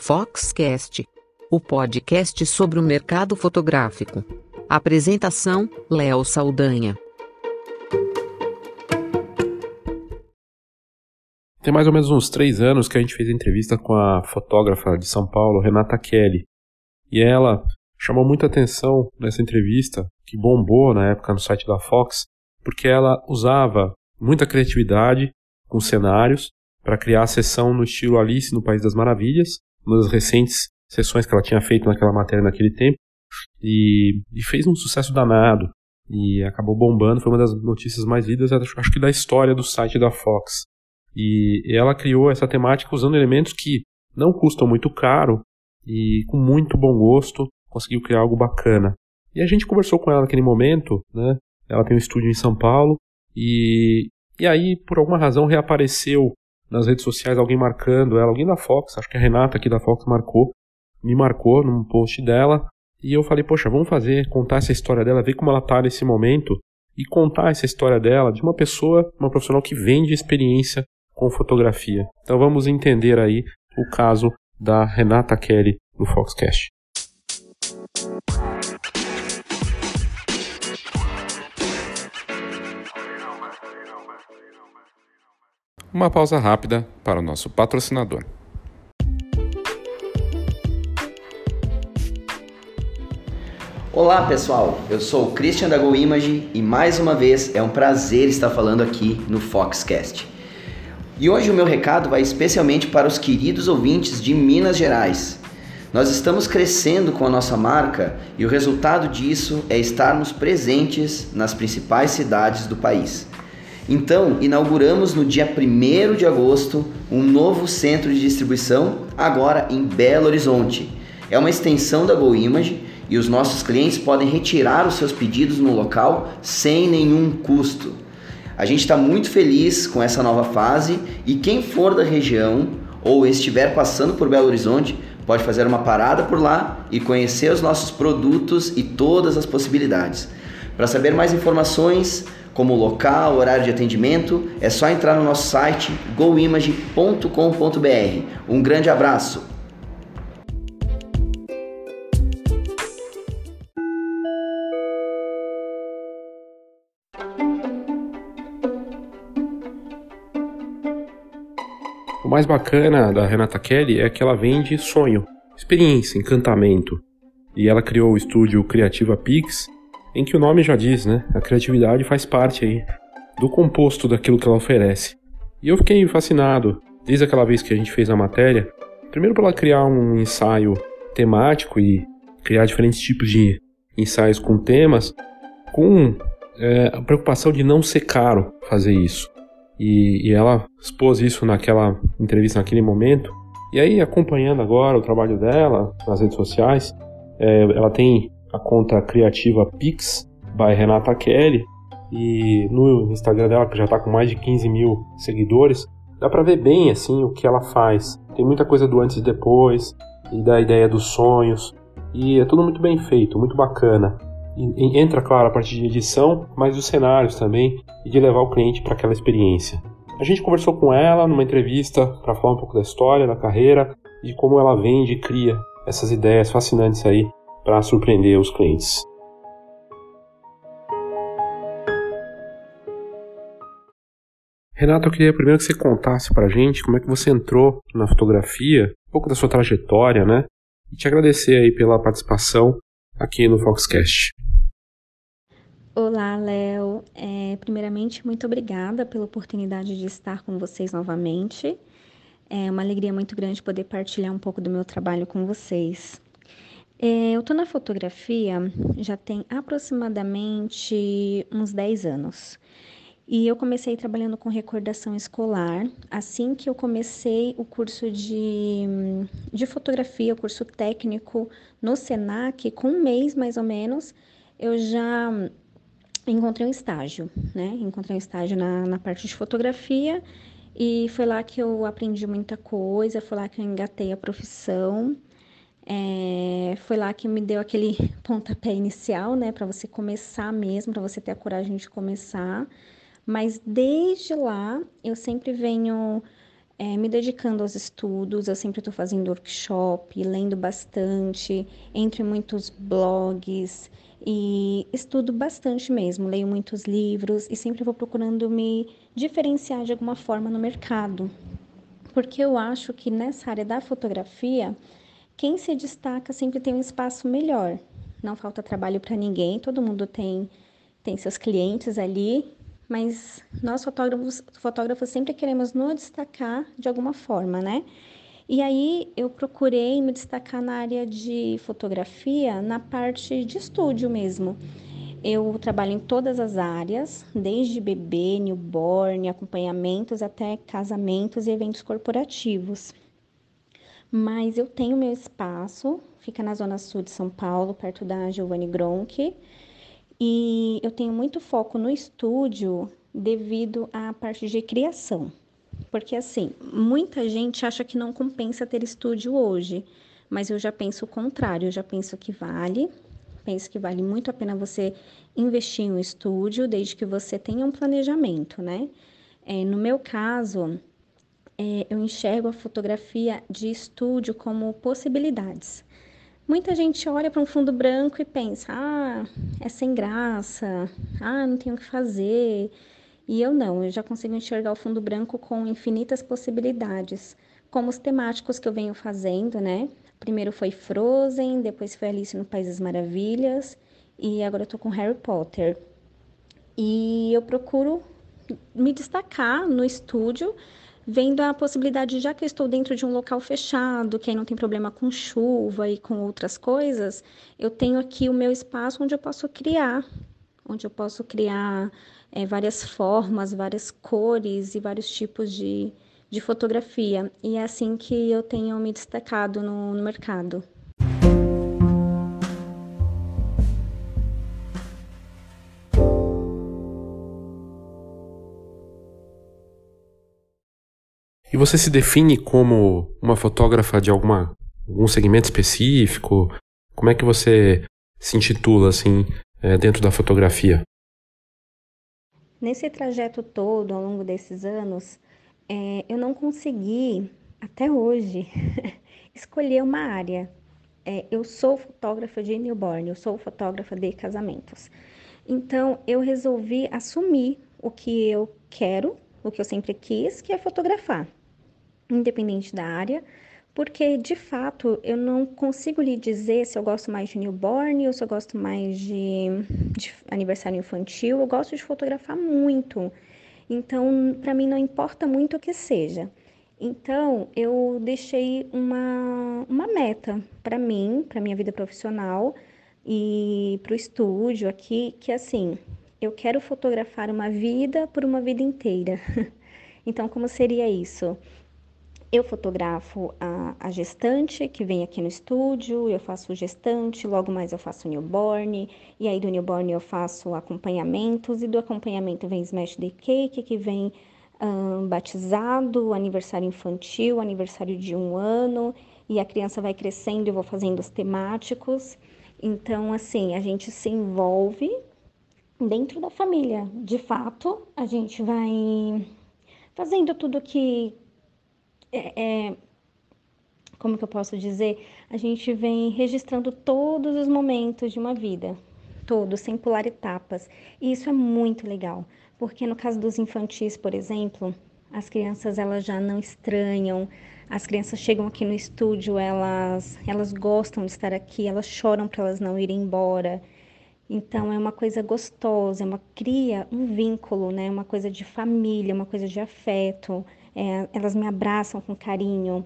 Foxcast, o podcast sobre o mercado fotográfico. Apresentação: Léo Saldanha. Tem mais ou menos uns três anos que a gente fez entrevista com a fotógrafa de São Paulo, Renata Kelly. E ela chamou muita atenção nessa entrevista, que bombou na época no site da Fox, porque ela usava muita criatividade com cenários para criar a sessão no estilo Alice no País das Maravilhas, uma das recentes sessões que ela tinha feito naquela matéria naquele tempo, e, e fez um sucesso danado, e acabou bombando, foi uma das notícias mais lidas, acho que da história do site da Fox. E ela criou essa temática usando elementos que não custam muito caro e com muito bom gosto conseguiu criar algo bacana. E a gente conversou com ela naquele momento, né? Ela tem um estúdio em São Paulo e, e aí, por alguma razão, reapareceu nas redes sociais alguém marcando ela, alguém da Fox, acho que a Renata aqui da Fox marcou, me marcou num post dela, e eu falei, poxa, vamos fazer, contar essa história dela, ver como ela tá nesse momento, e contar essa história dela de uma pessoa, uma profissional que vende experiência com fotografia. Então vamos entender aí o caso da Renata Kelly no Foxcast. Uma pausa rápida para o nosso patrocinador. Olá pessoal, eu sou o Christian da Go Image e mais uma vez é um prazer estar falando aqui no Foxcast. E hoje o meu recado vai especialmente para os queridos ouvintes de Minas Gerais. Nós estamos crescendo com a nossa marca e o resultado disso é estarmos presentes nas principais cidades do país. Então, inauguramos no dia 1 de agosto um novo centro de distribuição, agora em Belo Horizonte. É uma extensão da GoImage e os nossos clientes podem retirar os seus pedidos no local sem nenhum custo. A gente está muito feliz com essa nova fase e quem for da região ou estiver passando por Belo Horizonte pode fazer uma parada por lá e conhecer os nossos produtos e todas as possibilidades. Para saber mais informações, como local, horário de atendimento, é só entrar no nosso site goimage.com.br. Um grande abraço! O mais bacana da Renata Kelly é que ela vende sonho, experiência, encantamento. E ela criou o estúdio Criativa Pix, em que o nome já diz, né? A criatividade faz parte aí do composto daquilo que ela oferece. E eu fiquei fascinado desde aquela vez que a gente fez a matéria. Primeiro, para ela criar um ensaio temático e criar diferentes tipos de ensaios com temas, com é, a preocupação de não ser caro fazer isso. E, e ela expôs isso naquela entrevista, naquele momento. E aí, acompanhando agora o trabalho dela nas redes sociais, é, ela tem a conta criativa Pix by Renata Kelly e no Instagram dela que já está com mais de 15 mil seguidores dá para ver bem assim o que ela faz. Tem muita coisa do antes e depois e da ideia dos sonhos e é tudo muito bem feito muito bacana. E, entra claro a parte de edição mas dos cenários também e de levar o cliente para aquela experiência. A gente conversou com ela numa entrevista para falar um pouco da história da carreira e como ela vende e cria essas ideias fascinantes aí para surpreender os clientes. Renato, eu queria primeiro que você contasse para a gente como é que você entrou na fotografia, um pouco da sua trajetória, né? E te agradecer aí pela participação aqui no Foxcast. Olá, Léo. É, primeiramente, muito obrigada pela oportunidade de estar com vocês novamente. É uma alegria muito grande poder partilhar um pouco do meu trabalho com vocês. É, eu estou na fotografia já tem aproximadamente uns 10 anos. E eu comecei trabalhando com recordação escolar. Assim que eu comecei o curso de, de fotografia, o curso técnico no SENAC, com um mês mais ou menos, eu já encontrei um estágio, né? Encontrei um estágio na, na parte de fotografia e foi lá que eu aprendi muita coisa, foi lá que eu engatei a profissão. É, foi lá que me deu aquele pontapé inicial, né, para você começar mesmo, para você ter a coragem de começar. Mas desde lá eu sempre venho é, me dedicando aos estudos, eu sempre estou fazendo workshop, lendo bastante, entre muitos blogs e estudo bastante mesmo, leio muitos livros e sempre vou procurando me diferenciar de alguma forma no mercado. Porque eu acho que nessa área da fotografia, quem se destaca sempre tem um espaço melhor. Não falta trabalho para ninguém, todo mundo tem tem seus clientes ali mas nós fotógrafos, fotógrafos sempre queremos nos destacar de alguma forma, né? E aí eu procurei me destacar na área de fotografia, na parte de estúdio mesmo. Eu trabalho em todas as áreas, desde bebê, newborn, acompanhamentos até casamentos e eventos corporativos. Mas eu tenho meu espaço, fica na zona sul de São Paulo, perto da Giovanni Gronchi. E eu tenho muito foco no estúdio devido à parte de criação. Porque assim, muita gente acha que não compensa ter estúdio hoje, mas eu já penso o contrário, eu já penso que vale, penso que vale muito a pena você investir em um estúdio, desde que você tenha um planejamento, né? É, no meu caso, é, eu enxergo a fotografia de estúdio como possibilidades. Muita gente olha para um fundo branco e pensa: ah, é sem graça, ah, não tenho o que fazer. E eu não, eu já consigo enxergar o fundo branco com infinitas possibilidades, como os temáticos que eu venho fazendo, né? Primeiro foi Frozen, depois foi Alice no País das Maravilhas e agora eu tô com Harry Potter. E eu procuro me destacar no estúdio vendo a possibilidade, já que eu estou dentro de um local fechado, que aí não tem problema com chuva e com outras coisas, eu tenho aqui o meu espaço onde eu posso criar, onde eu posso criar é, várias formas, várias cores e vários tipos de, de fotografia. E é assim que eu tenho me destacado no, no mercado. Você se define como uma fotógrafa de alguma, algum segmento específico? Como é que você se intitula assim é, dentro da fotografia? Nesse trajeto todo, ao longo desses anos, é, eu não consegui, até hoje, escolher uma área. É, eu sou fotógrafa de newborn, eu sou fotógrafa de casamentos. Então, eu resolvi assumir o que eu quero, o que eu sempre quis, que é fotografar independente da área, porque de fato eu não consigo lhe dizer se eu gosto mais de newborn ou se eu gosto mais de, de aniversário infantil. Eu gosto de fotografar muito, então para mim não importa muito o que seja. Então eu deixei uma, uma meta para mim, para minha vida profissional e para o estúdio aqui, que assim, eu quero fotografar uma vida por uma vida inteira. então, como seria isso? Eu fotografo a, a, gestante que vem aqui no estúdio, eu faço gestante, logo mais eu faço newborn, e aí do newborn eu faço acompanhamentos, e do acompanhamento vem smash day cake, que vem batizado, aniversário infantil, aniversário de um ano, e a criança vai crescendo eu vou fazendo os temáticos. Então, assim, a gente se envolve dentro da família. De fato, a gente vai fazendo tudo que é, é, como que eu posso dizer? A gente vem registrando todos os momentos de uma vida, todos, sem pular etapas. E isso é muito legal, porque no caso dos infantis, por exemplo, as crianças elas já não estranham, as crianças chegam aqui no estúdio, elas, elas gostam de estar aqui, elas choram para elas não irem embora. Então é uma coisa gostosa, é uma cria um vínculo, né? Uma coisa de família, uma coisa de afeto é, elas me abraçam com carinho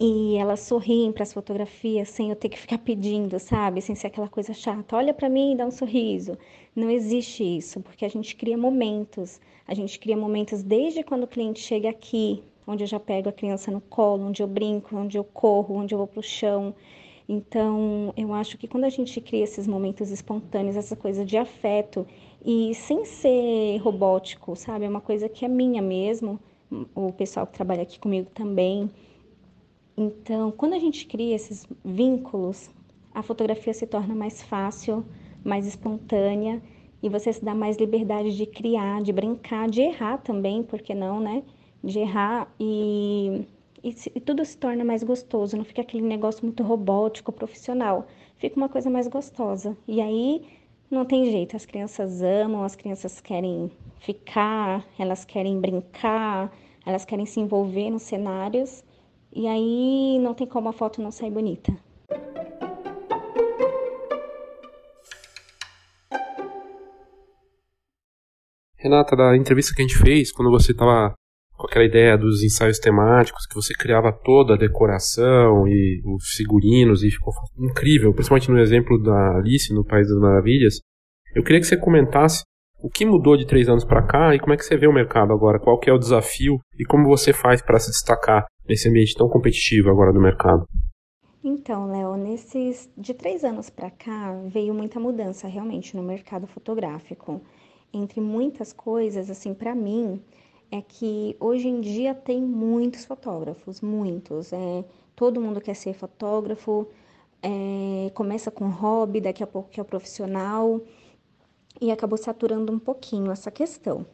e elas sorriem para as fotografias sem eu ter que ficar pedindo, sabe? Sem ser aquela coisa chata. Olha para mim e dá um sorriso. Não existe isso, porque a gente cria momentos. A gente cria momentos desde quando o cliente chega aqui, onde eu já pego a criança no colo, onde eu brinco, onde eu corro, onde eu vou pro chão. Então, eu acho que quando a gente cria esses momentos espontâneos, essa coisa de afeto e sem ser robótico, sabe? É uma coisa que é minha mesmo o pessoal que trabalha aqui comigo também. Então, quando a gente cria esses vínculos, a fotografia se torna mais fácil, mais espontânea e você se dá mais liberdade de criar, de brincar, de errar também, porque não, né? de errar e, e, e tudo se torna mais gostoso, não fica aquele negócio muito robótico, profissional, fica uma coisa mais gostosa. E aí não tem jeito, as crianças amam, as crianças querem ficar, elas querem brincar, elas querem se envolver nos cenários, e aí não tem como a foto não sair bonita. Renata, da entrevista que a gente fez, quando você estava com aquela ideia dos ensaios temáticos, que você criava toda a decoração e os figurinos, e ficou incrível, principalmente no exemplo da Alice no País das Maravilhas. Eu queria que você comentasse o que mudou de três anos para cá e como é que você vê o mercado agora, qual que é o desafio e como você faz para se destacar nesse ambiente tão competitivo agora do mercado. Então, Léo, nesses de três anos para cá veio muita mudança realmente no mercado fotográfico entre muitas coisas, assim, para mim, é que hoje em dia tem muitos fotógrafos, muitos. É, todo mundo quer ser fotógrafo, é, começa com hobby, daqui a pouco que é profissional, e acabou saturando um pouquinho essa questão.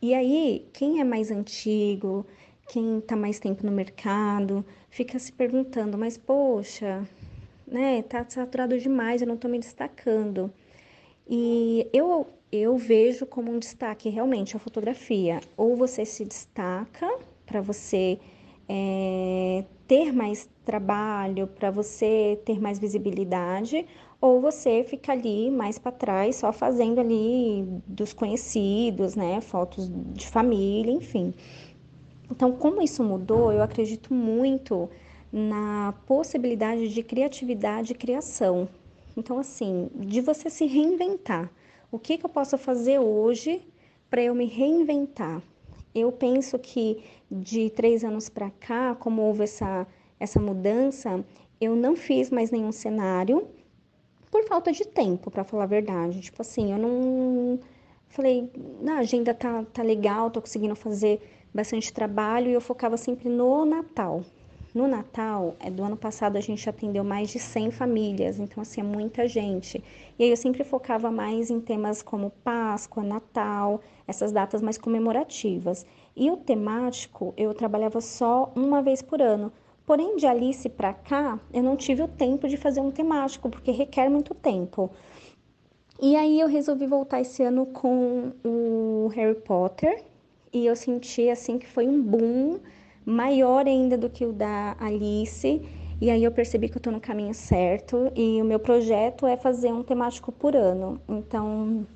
E aí, quem é mais antigo, quem está mais tempo no mercado, fica se perguntando, mas poxa, né, tá saturado demais, eu não estou me destacando. E eu eu vejo como um destaque realmente a fotografia. Ou você se destaca para você é, ter mais trabalho, para você ter mais visibilidade, ou você fica ali mais para trás, só fazendo ali dos conhecidos, né? Fotos de família, enfim. Então, como isso mudou, eu acredito muito na possibilidade de criatividade e criação. Então, assim, de você se reinventar. O que, que eu posso fazer hoje para eu me reinventar? Eu penso que de três anos para cá, como houve essa, essa mudança, eu não fiz mais nenhum cenário por falta de tempo, para falar a verdade. Tipo assim, eu não. Falei, na agenda tá, tá legal, tô conseguindo fazer bastante trabalho e eu focava sempre no Natal. No Natal, é, do ano passado, a gente atendeu mais de 100 famílias, então, assim, é muita gente. E aí eu sempre focava mais em temas como Páscoa, Natal, essas datas mais comemorativas. E o temático, eu trabalhava só uma vez por ano. Porém, de Alice para cá, eu não tive o tempo de fazer um temático, porque requer muito tempo. E aí eu resolvi voltar esse ano com o Harry Potter, e eu senti assim que foi um boom maior ainda do que o da Alice. E aí eu percebi que eu estou no caminho certo e o meu projeto é fazer um temático por ano. Então,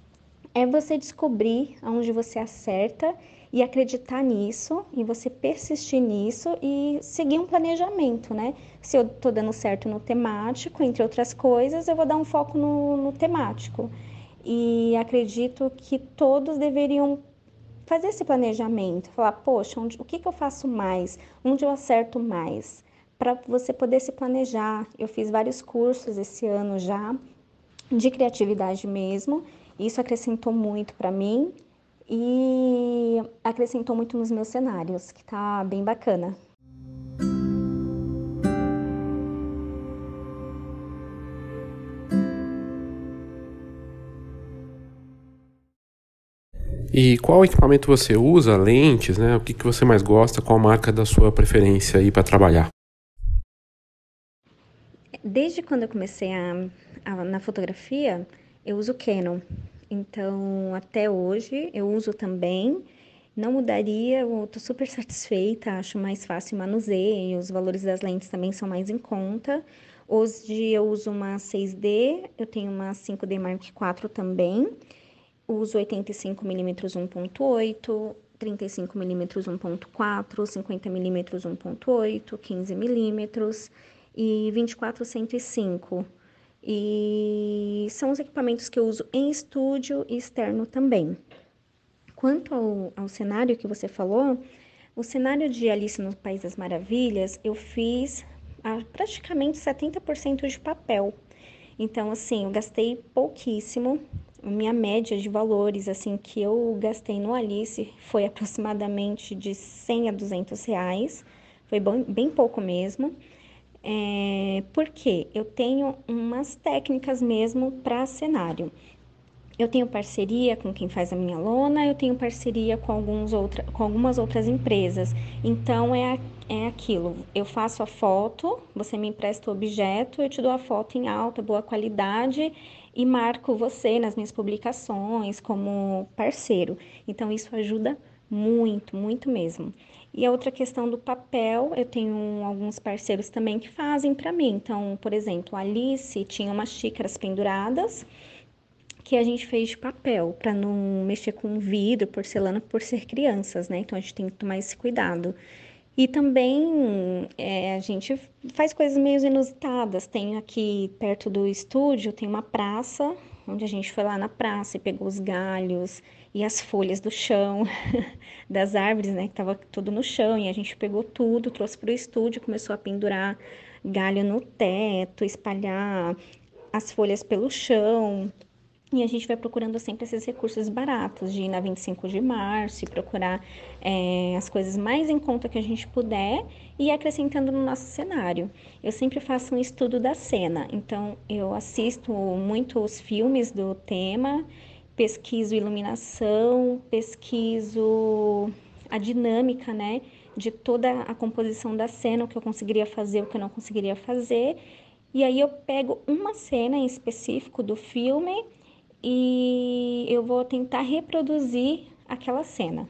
é você descobrir aonde você acerta e acreditar nisso e você persistir nisso e seguir um planejamento, né? Se eu estou dando certo no temático, entre outras coisas, eu vou dar um foco no, no temático. E acredito que todos deveriam fazer esse planejamento, falar, poxa, onde, o que, que eu faço mais? Onde eu acerto mais? Para você poder se planejar. Eu fiz vários cursos esse ano já, de criatividade mesmo. Isso acrescentou muito para mim e acrescentou muito nos meus cenários, que tá bem bacana. E qual equipamento você usa? Lentes, né? O que, que você mais gosta? Qual marca da sua preferência aí para trabalhar? Desde quando eu comecei a, a, na fotografia, eu uso Canon. Então, até hoje, eu uso também. Não mudaria, eu estou super satisfeita, acho mais fácil manuseio, os valores das lentes também são mais em conta. Hoje eu uso uma 6D, eu tenho uma 5D Mark IV também uso 85mm 1.8, 35mm 1.4, 50mm 1.8, 15mm e 24 105. E são os equipamentos que eu uso em estúdio e externo também. Quanto ao, ao cenário que você falou, o cenário de Alice no País das Maravilhas, eu fiz a, praticamente 70% de papel. Então, assim, eu gastei pouquíssimo, a minha média de valores assim que eu gastei no Alice foi aproximadamente de 100 a 200 reais, foi bem, bem pouco mesmo. É, porque eu tenho umas técnicas mesmo para cenário. eu tenho parceria com quem faz a minha lona, eu tenho parceria com, alguns outra, com algumas outras empresas. Então é, é aquilo, eu faço a foto, você me empresta o objeto, eu te dou a foto em alta, boa qualidade e marco você nas minhas publicações como parceiro. Então isso ajuda muito, muito mesmo. E a outra questão do papel, eu tenho alguns parceiros também que fazem para mim. Então, por exemplo, a Alice tinha umas xícaras penduradas que a gente fez de papel, para não mexer com vidro, porcelana, por ser crianças, né? Então a gente tem que tomar esse cuidado. E também é, a gente faz coisas meio inusitadas. Tem aqui perto do estúdio, tem uma praça, onde a gente foi lá na praça e pegou os galhos e as folhas do chão, das árvores, né? Que tava tudo no chão, e a gente pegou tudo, trouxe para o estúdio, começou a pendurar galho no teto, espalhar as folhas pelo chão, e a gente vai procurando sempre esses recursos baratos, de ir na 25 de março e procurar é, as coisas mais em conta que a gente puder e acrescentando no nosso cenário. Eu sempre faço um estudo da cena, então eu assisto muito os filmes do tema, pesquiso iluminação, pesquiso a dinâmica, né, de toda a composição da cena, o que eu conseguiria fazer, o que eu não conseguiria fazer. E aí eu pego uma cena em específico do filme e eu vou tentar reproduzir aquela cena.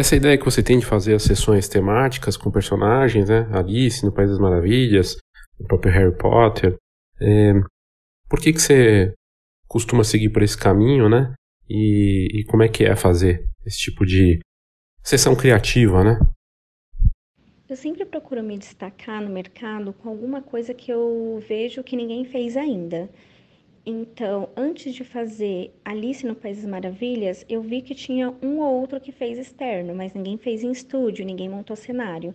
Essa ideia que você tem de fazer as sessões temáticas com personagens, né? Alice no País das Maravilhas, o próprio Harry Potter. É... Por que, que você costuma seguir por esse caminho, né? E, e como é que é fazer esse tipo de sessão criativa, né? Eu sempre procuro me destacar no mercado com alguma coisa que eu vejo que ninguém fez ainda. Então, antes de fazer Alice no País das Maravilhas, eu vi que tinha um ou outro que fez externo, mas ninguém fez em estúdio, ninguém montou cenário.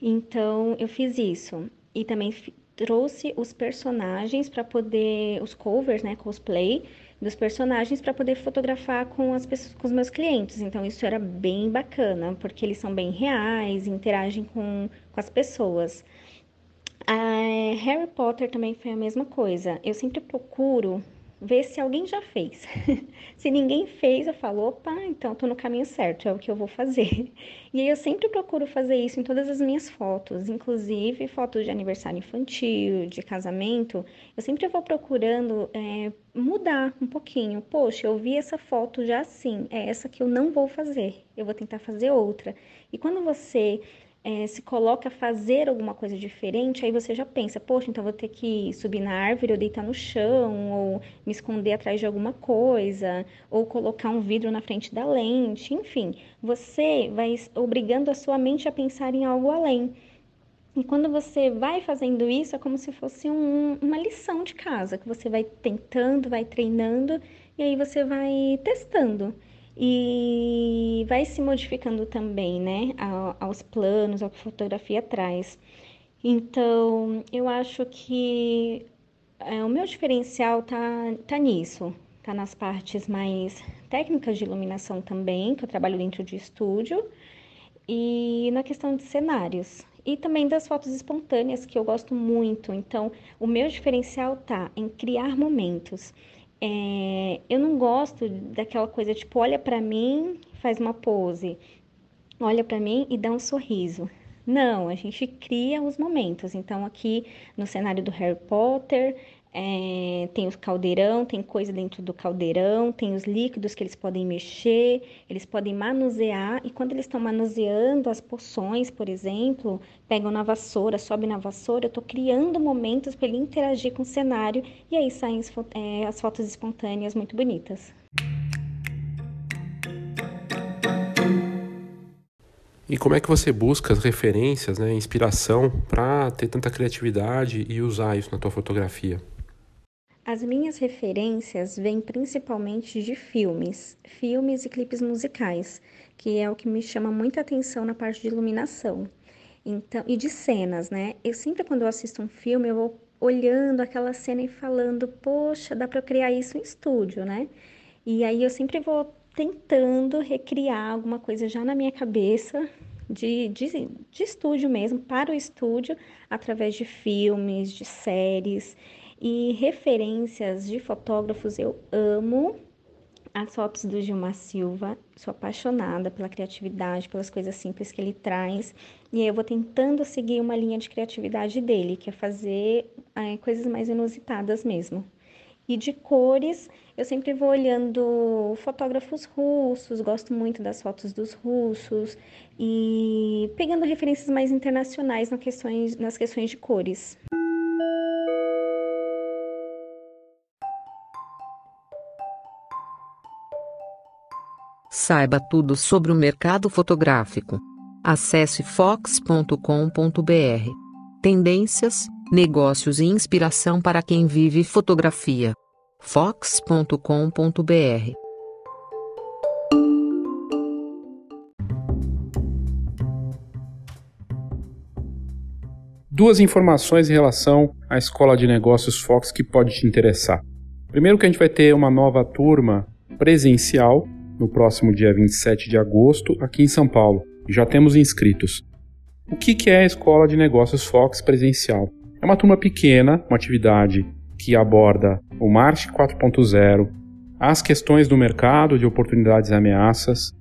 Então, eu fiz isso. E também trouxe os personagens para poder, os covers, né, cosplay, dos personagens para poder fotografar com as pessoas, com os meus clientes. Então isso era bem bacana, porque eles são bem reais, interagem com, com as pessoas. A Harry Potter também foi a mesma coisa. Eu sempre procuro ver se alguém já fez. se ninguém fez, eu falo, opa, então estou no caminho certo, é o que eu vou fazer. E aí eu sempre procuro fazer isso em todas as minhas fotos, inclusive fotos de aniversário infantil, de casamento. Eu sempre vou procurando é, mudar um pouquinho. Poxa, eu vi essa foto já assim, é essa que eu não vou fazer, eu vou tentar fazer outra. E quando você é, se coloca a fazer alguma coisa diferente, aí você já pensa, poxa, então vou ter que subir na árvore ou deitar no chão, ou me esconder atrás de alguma coisa, ou colocar um vidro na frente da lente, enfim, você vai obrigando a sua mente a pensar em algo além. E quando você vai fazendo isso, é como se fosse um, uma lição de casa, que você vai tentando, vai treinando, e aí você vai testando e vai se modificando também, né, aos planos, ao que a fotografia traz. Então, eu acho que é, o meu diferencial tá, tá nisso, tá nas partes mais técnicas de iluminação também, que eu trabalho dentro de estúdio, e na questão de cenários. E também das fotos espontâneas, que eu gosto muito. Então, o meu diferencial tá em criar momentos. É, eu não gosto daquela coisa tipo, olha para mim, faz uma pose, olha para mim e dá um sorriso. Não, a gente cria os momentos. Então, aqui no cenário do Harry Potter, é, tem os caldeirão, tem coisa dentro do caldeirão, tem os líquidos que eles podem mexer, eles podem manusear, e quando eles estão manuseando as poções, por exemplo, pegam na vassoura, sobe na vassoura, eu estou criando momentos para ele interagir com o cenário, e aí saem as, é, as fotos espontâneas muito bonitas. E como é que você busca as referências, né, inspiração para ter tanta criatividade e usar isso na tua fotografia? As minhas referências vêm principalmente de filmes, filmes e clipes musicais, que é o que me chama muita atenção na parte de iluminação. Então, e de cenas, né? Eu sempre quando eu assisto um filme, eu vou olhando aquela cena e falando, poxa, dá para criar isso em estúdio, né? E aí eu sempre vou tentando recriar alguma coisa já na minha cabeça de, de, de estúdio mesmo, para o estúdio, através de filmes, de séries e referências de fotógrafos. Eu amo as fotos do Gilmar Silva, sou apaixonada pela criatividade, pelas coisas simples que ele traz, e eu vou tentando seguir uma linha de criatividade dele, que é fazer é, coisas mais inusitadas mesmo. E de cores, eu sempre vou olhando fotógrafos russos, gosto muito das fotos dos russos e pegando referências mais internacionais nas questões, nas questões de cores. Saiba tudo sobre o mercado fotográfico. Acesse fox.com.br. Tendências, negócios e inspiração para quem vive fotografia. fox.com.br. Duas informações em relação à Escola de Negócios Fox que pode te interessar. Primeiro que a gente vai ter uma nova turma presencial no próximo dia 27 de agosto aqui em São Paulo. Já temos inscritos. O que é a Escola de Negócios Fox presencial? É uma turma pequena, uma atividade que aborda o March 4.0, as questões do mercado de oportunidades e ameaças,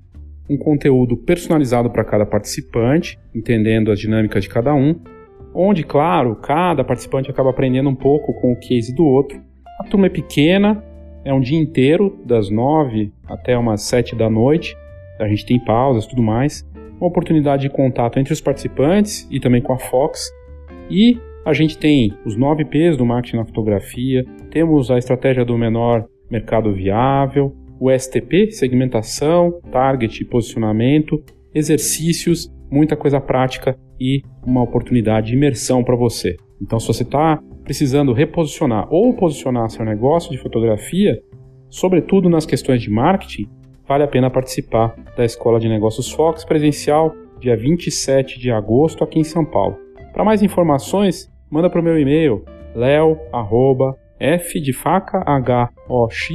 um conteúdo personalizado para cada participante, entendendo as dinâmicas de cada um, onde, claro, cada participante acaba aprendendo um pouco com o case do outro. A turma é pequena, é um dia inteiro, das nove até umas sete da noite. A gente tem pausas, tudo mais. Uma oportunidade de contato entre os participantes e também com a Fox. E a gente tem os nove P's do marketing na fotografia, temos a estratégia do menor mercado viável, o STP, segmentação, target e posicionamento, exercícios, muita coisa prática e uma oportunidade de imersão para você. Então, se você está precisando reposicionar ou posicionar seu negócio de fotografia, sobretudo nas questões de marketing, vale a pena participar da Escola de Negócios Fox presencial, dia 27 de agosto, aqui em São Paulo. Para mais informações, manda para o meu e-mail leo@f de faca h-o-x.com.br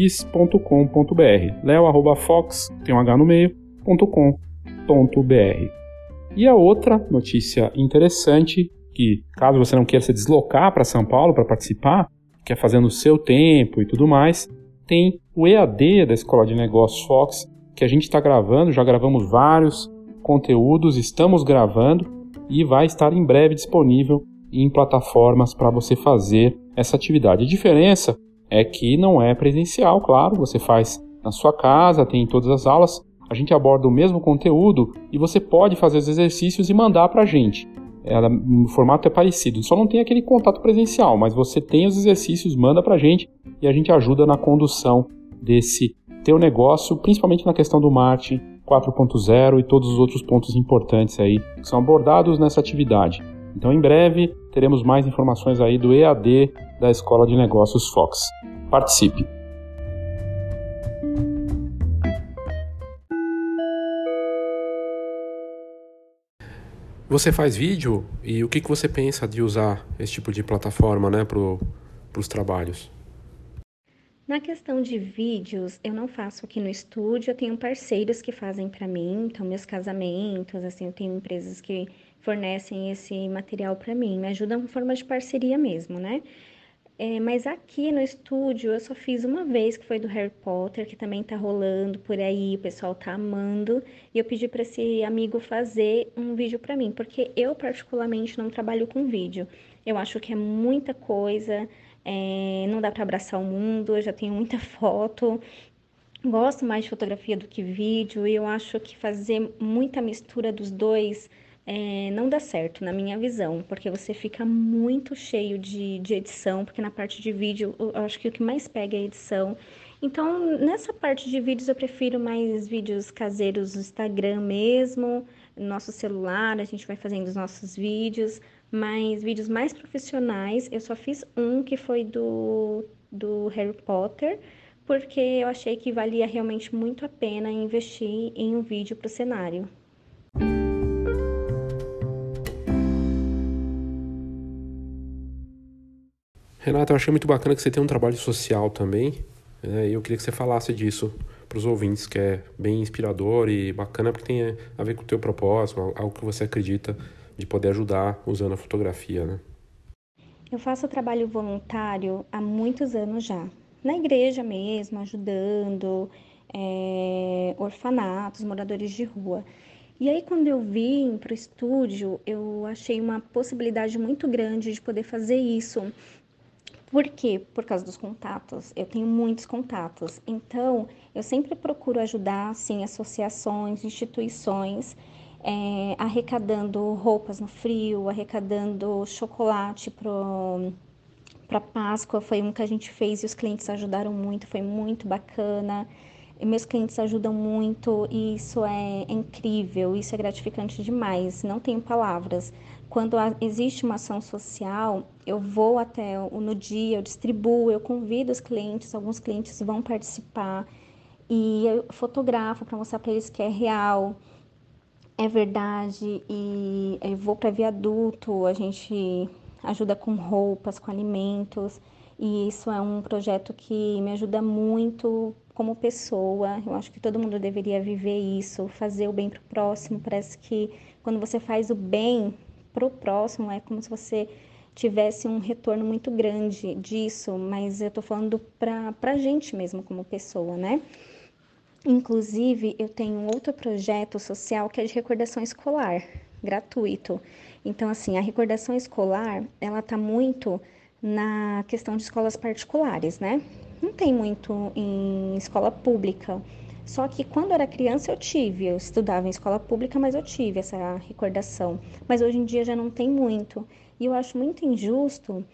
leo@fox tem um h no meio .com.br. E a outra notícia interessante que caso você não queira se deslocar para São Paulo para participar, quer fazer no seu tempo e tudo mais, tem o EAD da Escola de Negócios Fox que a gente está gravando, já gravamos vários conteúdos, estamos gravando e vai estar em breve disponível em plataformas para você fazer essa atividade. A diferença é que não é presencial, claro, você faz na sua casa, tem todas as aulas, a gente aborda o mesmo conteúdo e você pode fazer os exercícios e mandar para a gente. Ela, o formato é parecido, só não tem aquele contato presencial, mas você tem os exercícios, manda para a gente e a gente ajuda na condução desse teu negócio, principalmente na questão do marketing 4.0 e todos os outros pontos importantes aí que são abordados nessa atividade. Então, em breve, teremos mais informações aí do EAD da Escola de Negócios Fox. Participe! Você faz vídeo e o que, que você pensa de usar esse tipo de plataforma né, para os trabalhos? Na questão de vídeos, eu não faço aqui no estúdio, eu tenho parceiros que fazem para mim, então meus casamentos, assim, eu tenho empresas que fornecem esse material para mim, me ajudam em forma de parceria mesmo, né? É, mas aqui no estúdio eu só fiz uma vez, que foi do Harry Potter, que também tá rolando por aí, o pessoal tá amando. E eu pedi para esse amigo fazer um vídeo para mim, porque eu particularmente não trabalho com vídeo. Eu acho que é muita coisa, é, não dá para abraçar o mundo, eu já tenho muita foto. Gosto mais de fotografia do que vídeo, e eu acho que fazer muita mistura dos dois é, não dá certo, na minha visão, porque você fica muito cheio de, de edição, porque na parte de vídeo eu acho que o que mais pega é a edição. Então, nessa parte de vídeos, eu prefiro mais vídeos caseiros no Instagram mesmo, no nosso celular, a gente vai fazendo os nossos vídeos, mas vídeos mais profissionais, eu só fiz um que foi do, do Harry Potter, porque eu achei que valia realmente muito a pena investir em um vídeo para o cenário. Renata, eu achei muito bacana que você tem um trabalho social também, né, e eu queria que você falasse disso para os ouvintes, que é bem inspirador e bacana porque tem a ver com o teu propósito, algo que você acredita de poder ajudar usando a fotografia, né? Eu faço trabalho voluntário há muitos anos já, na igreja mesmo, ajudando é, orfanatos, moradores de rua. E aí, quando eu vim para o estúdio, eu achei uma possibilidade muito grande de poder fazer isso. Por quê? Por causa dos contatos. Eu tenho muitos contatos. Então, eu sempre procuro ajudar, assim, associações, instituições, é, arrecadando roupas no frio, arrecadando chocolate para Páscoa. Foi um que a gente fez e os clientes ajudaram muito, foi muito bacana meus clientes ajudam muito e isso é, incrível, isso é gratificante demais, não tenho palavras. Quando existe uma ação social, eu vou até no dia, eu distribuo, eu convido os clientes, alguns clientes vão participar e eu fotografo para mostrar para eles que é real, é verdade e eu vou para viaduto, a gente ajuda com roupas, com alimentos e isso é um projeto que me ajuda muito como pessoa. Eu acho que todo mundo deveria viver isso, fazer o bem para o próximo. Parece que quando você faz o bem para o próximo, é como se você tivesse um retorno muito grande disso, mas eu estou falando para a gente mesmo como pessoa, né? Inclusive, eu tenho outro projeto social que é de recordação escolar, gratuito. Então, assim, a recordação escolar, ela tá muito na questão de escolas particulares, né? Não tem muito em escola pública. Só que quando era criança eu tive, eu estudava em escola pública, mas eu tive essa recordação. Mas hoje em dia já não tem muito. E eu acho muito injusto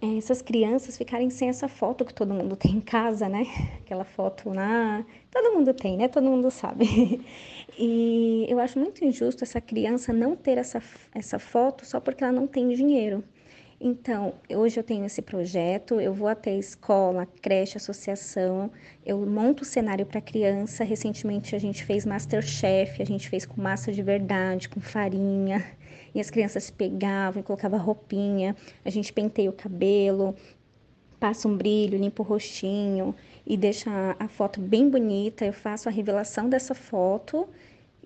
é, essas crianças ficarem sem essa foto que todo mundo tem em casa, né? Aquela foto lá. Todo mundo tem, né? Todo mundo sabe. E eu acho muito injusto essa criança não ter essa, essa foto só porque ela não tem dinheiro. Então, hoje eu tenho esse projeto, eu vou até escola, creche, associação, eu monto o cenário para criança. Recentemente a gente fez Masterchef, a gente fez com massa de verdade, com farinha, e as crianças se pegavam e colocavam roupinha, a gente penteia o cabelo, passa um brilho, limpa o rostinho e deixa a foto bem bonita. Eu faço a revelação dessa foto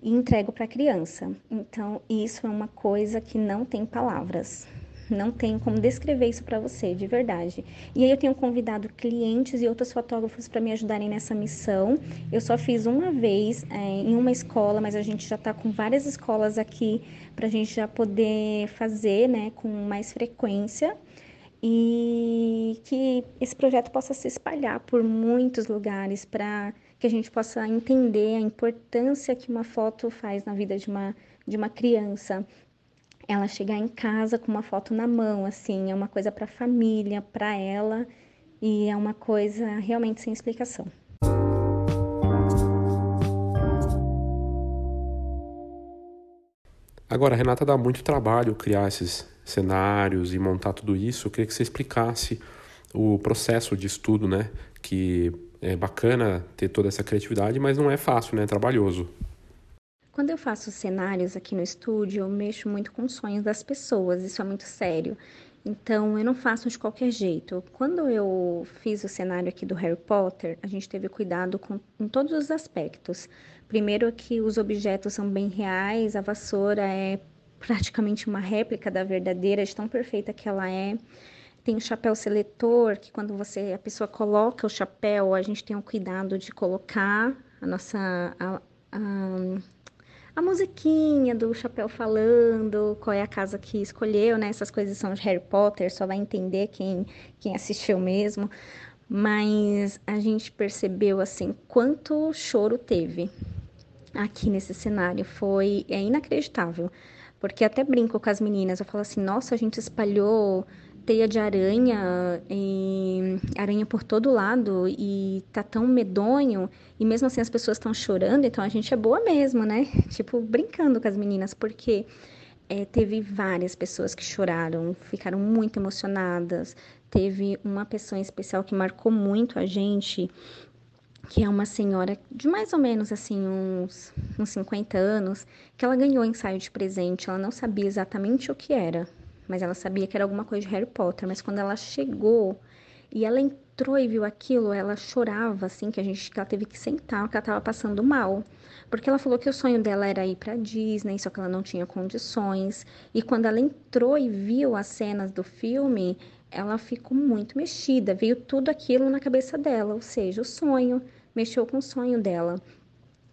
e entrego para a criança. Então, isso é uma coisa que não tem palavras não tenho como descrever isso para você, de verdade. E aí eu tenho convidado clientes e outros fotógrafos para me ajudarem nessa missão. Eu só fiz uma vez é, em uma escola, mas a gente já está com várias escolas aqui para a gente já poder fazer, né, com mais frequência e que esse projeto possa se espalhar por muitos lugares para que a gente possa entender a importância que uma foto faz na vida de uma, de uma criança ela chegar em casa com uma foto na mão, assim, é uma coisa para a família, para ela, e é uma coisa realmente sem explicação. Agora, Renata, dá muito trabalho criar esses cenários e montar tudo isso. Eu queria que você explicasse o processo de estudo, né? Que é bacana ter toda essa criatividade, mas não é fácil, né? É trabalhoso. Quando eu faço cenários aqui no estúdio, eu mexo muito com os sonhos das pessoas, isso é muito sério. Então, eu não faço de qualquer jeito. Quando eu fiz o cenário aqui do Harry Potter, a gente teve cuidado com, em todos os aspectos. Primeiro, que os objetos são bem reais, a vassoura é praticamente uma réplica da verdadeira, de tão perfeita que ela é. Tem o chapéu seletor, que quando você a pessoa coloca o chapéu, a gente tem o cuidado de colocar a nossa a, a, a musiquinha do chapéu falando, qual é a casa que escolheu, né? Essas coisas são de Harry Potter, só vai entender quem, quem assistiu mesmo. Mas a gente percebeu, assim, quanto choro teve aqui nesse cenário. Foi é inacreditável. Porque até brinco com as meninas, eu falo assim, nossa, a gente espalhou teia de aranha aranha por todo lado e tá tão medonho e mesmo assim as pessoas estão chorando, então a gente é boa mesmo, né? Tipo, brincando com as meninas, porque é, teve várias pessoas que choraram, ficaram muito emocionadas. Teve uma pessoa em especial que marcou muito a gente, que é uma senhora de mais ou menos assim, uns, uns 50 anos, que ela ganhou ensaio de presente, ela não sabia exatamente o que era, mas ela sabia que era alguma coisa de Harry Potter. Mas quando ela chegou e ela entrou e viu aquilo, ela chorava, assim, que a gente que ela teve que sentar, que ela estava passando mal. Porque ela falou que o sonho dela era ir para Disney, só que ela não tinha condições. E quando ela entrou e viu as cenas do filme, ela ficou muito mexida, veio tudo aquilo na cabeça dela, ou seja, o sonho, mexeu com o sonho dela.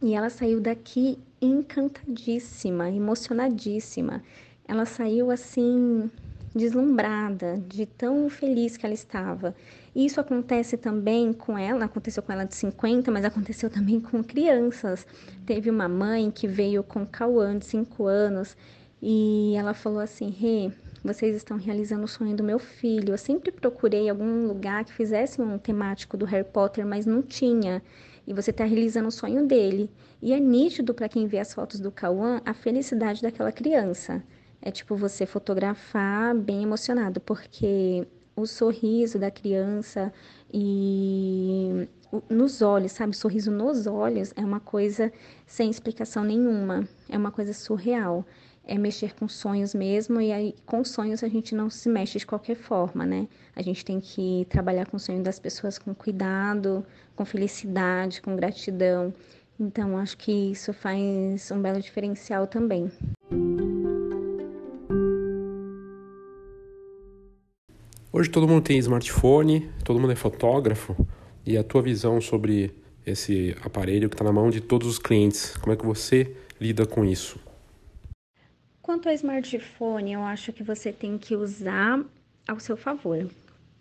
E ela saiu daqui encantadíssima, emocionadíssima. Ela saiu assim deslumbrada, de tão feliz que ela estava. Isso acontece também com ela, aconteceu com ela de 50, mas aconteceu também com crianças. Teve uma mãe que veio com Cauã de 5 anos e ela falou assim: Rê, vocês estão realizando o sonho do meu filho. Eu sempre procurei algum lugar que fizesse um temático do Harry Potter, mas não tinha. E você está realizando o sonho dele. E é nítido para quem vê as fotos do Cauã a felicidade daquela criança. É tipo você fotografar bem emocionado, porque o sorriso da criança e nos olhos, sabe? Sorriso nos olhos é uma coisa sem explicação nenhuma, é uma coisa surreal. É mexer com sonhos mesmo, e aí com sonhos a gente não se mexe de qualquer forma, né? A gente tem que trabalhar com o sonho das pessoas com cuidado, com felicidade, com gratidão. Então, acho que isso faz um belo diferencial também. Hoje todo mundo tem smartphone, todo mundo é fotógrafo, e a tua visão sobre esse aparelho que está na mão de todos os clientes, como é que você lida com isso? Quanto ao smartphone, eu acho que você tem que usar ao seu favor,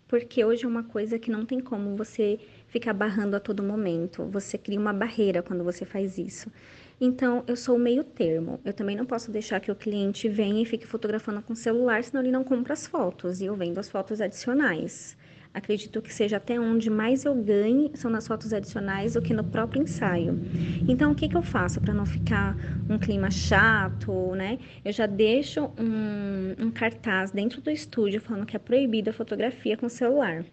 porque hoje é uma coisa que não tem como você ficar barrando a todo momento, você cria uma barreira quando você faz isso. Então, eu sou o meio termo. Eu também não posso deixar que o cliente venha e fique fotografando com o celular, senão ele não compra as fotos. E eu vendo as fotos adicionais. Acredito que seja até onde mais eu ganhe são nas fotos adicionais do que no próprio ensaio. Então, o que, que eu faço para não ficar um clima chato, né? Eu já deixo um, um cartaz dentro do estúdio falando que é proibida a fotografia com celular.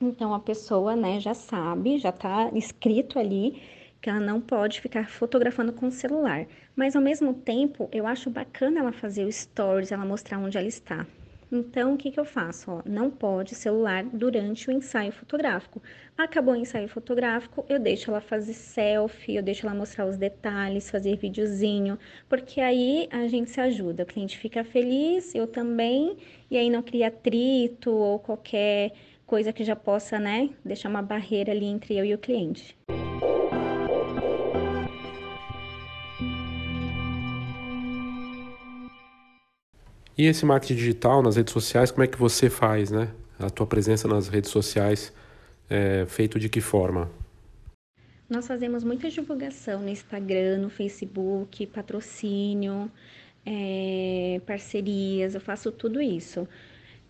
Então, a pessoa, né, já sabe, já está escrito ali que ela não pode ficar fotografando com o celular. Mas ao mesmo tempo, eu acho bacana ela fazer o stories, ela mostrar onde ela está. Então, o que, que eu faço? Ó, não pode celular durante o ensaio fotográfico. Acabou o ensaio fotográfico, eu deixo ela fazer selfie, eu deixo ela mostrar os detalhes, fazer videozinho, porque aí a gente se ajuda. O cliente fica feliz, eu também, e aí não cria atrito ou qualquer coisa que já possa, né, deixar uma barreira ali entre eu e o cliente. E esse marketing digital nas redes sociais, como é que você faz, né? A tua presença nas redes sociais é feito de que forma? Nós fazemos muita divulgação no Instagram, no Facebook, patrocínio, é, parcerias, eu faço tudo isso.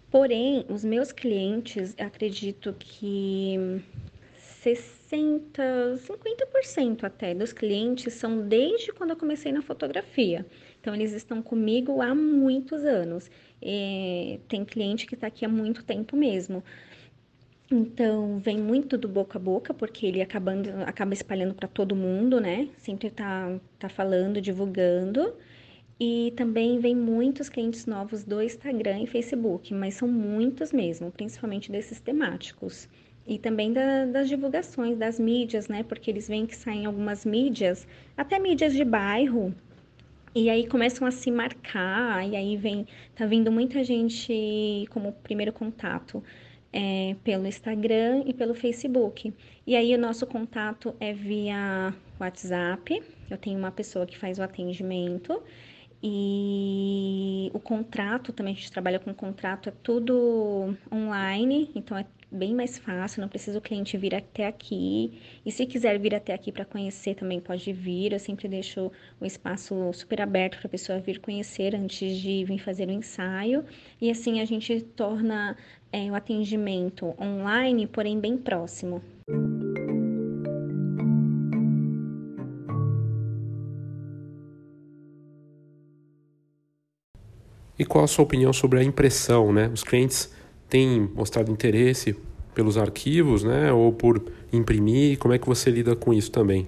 Porém, os meus clientes, acredito que 60, 50% até dos clientes são desde quando eu comecei na fotografia. Então, eles estão comigo há muitos anos. É, tem cliente que está aqui há muito tempo mesmo. Então, vem muito do boca a boca, porque ele acabando, acaba espalhando para todo mundo, né? Sempre está tá falando, divulgando. E também vem muitos clientes novos do Instagram e Facebook, mas são muitos mesmo, principalmente desses temáticos. E também da, das divulgações das mídias, né? Porque eles veem que saem algumas mídias, até mídias de bairro, e aí começam a se marcar, e aí vem, tá vindo muita gente como primeiro contato é, pelo Instagram e pelo Facebook. E aí o nosso contato é via WhatsApp. Eu tenho uma pessoa que faz o atendimento. E o contrato também, a gente trabalha com contrato, é tudo online, então é bem mais fácil, não precisa o cliente vir até aqui. E se quiser vir até aqui para conhecer, também pode vir. Eu sempre deixo o espaço super aberto para a pessoa vir conhecer antes de vir fazer o ensaio. E assim a gente torna é, o atendimento online, porém bem próximo. E qual a sua opinião sobre a impressão, né? Os clientes tem mostrado interesse pelos arquivos, né, ou por imprimir? Como é que você lida com isso também?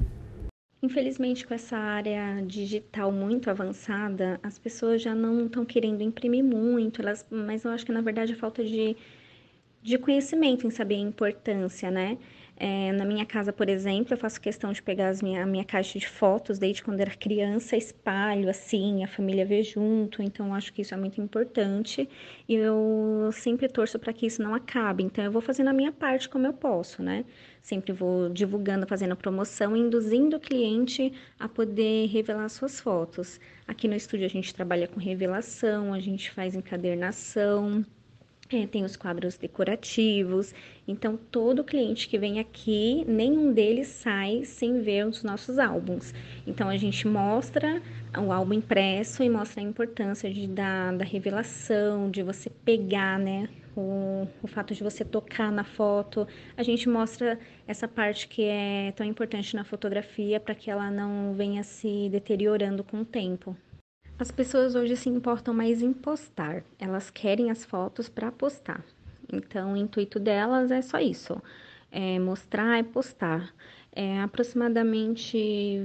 Infelizmente, com essa área digital muito avançada, as pessoas já não estão querendo imprimir muito, elas, mas eu acho que na verdade a falta de de conhecimento, em saber a importância, né? É, na minha casa, por exemplo, eu faço questão de pegar minha, a minha caixa de fotos desde quando era criança, espalho assim, a família vê junto, então acho que isso é muito importante e eu sempre torço para que isso não acabe, então eu vou fazendo a minha parte como eu posso, né? Sempre vou divulgando, fazendo promoção, induzindo o cliente a poder revelar suas fotos. Aqui no estúdio a gente trabalha com revelação, a gente faz encadernação. É, tem os quadros decorativos. Então, todo cliente que vem aqui, nenhum deles sai sem ver os nossos álbuns. Então, a gente mostra o álbum impresso e mostra a importância de, da, da revelação, de você pegar, né? O, o fato de você tocar na foto. A gente mostra essa parte que é tão importante na fotografia para que ela não venha se deteriorando com o tempo. As pessoas hoje se importam mais em postar, elas querem as fotos para postar. Então, o intuito delas é só isso: é mostrar e postar. É aproximadamente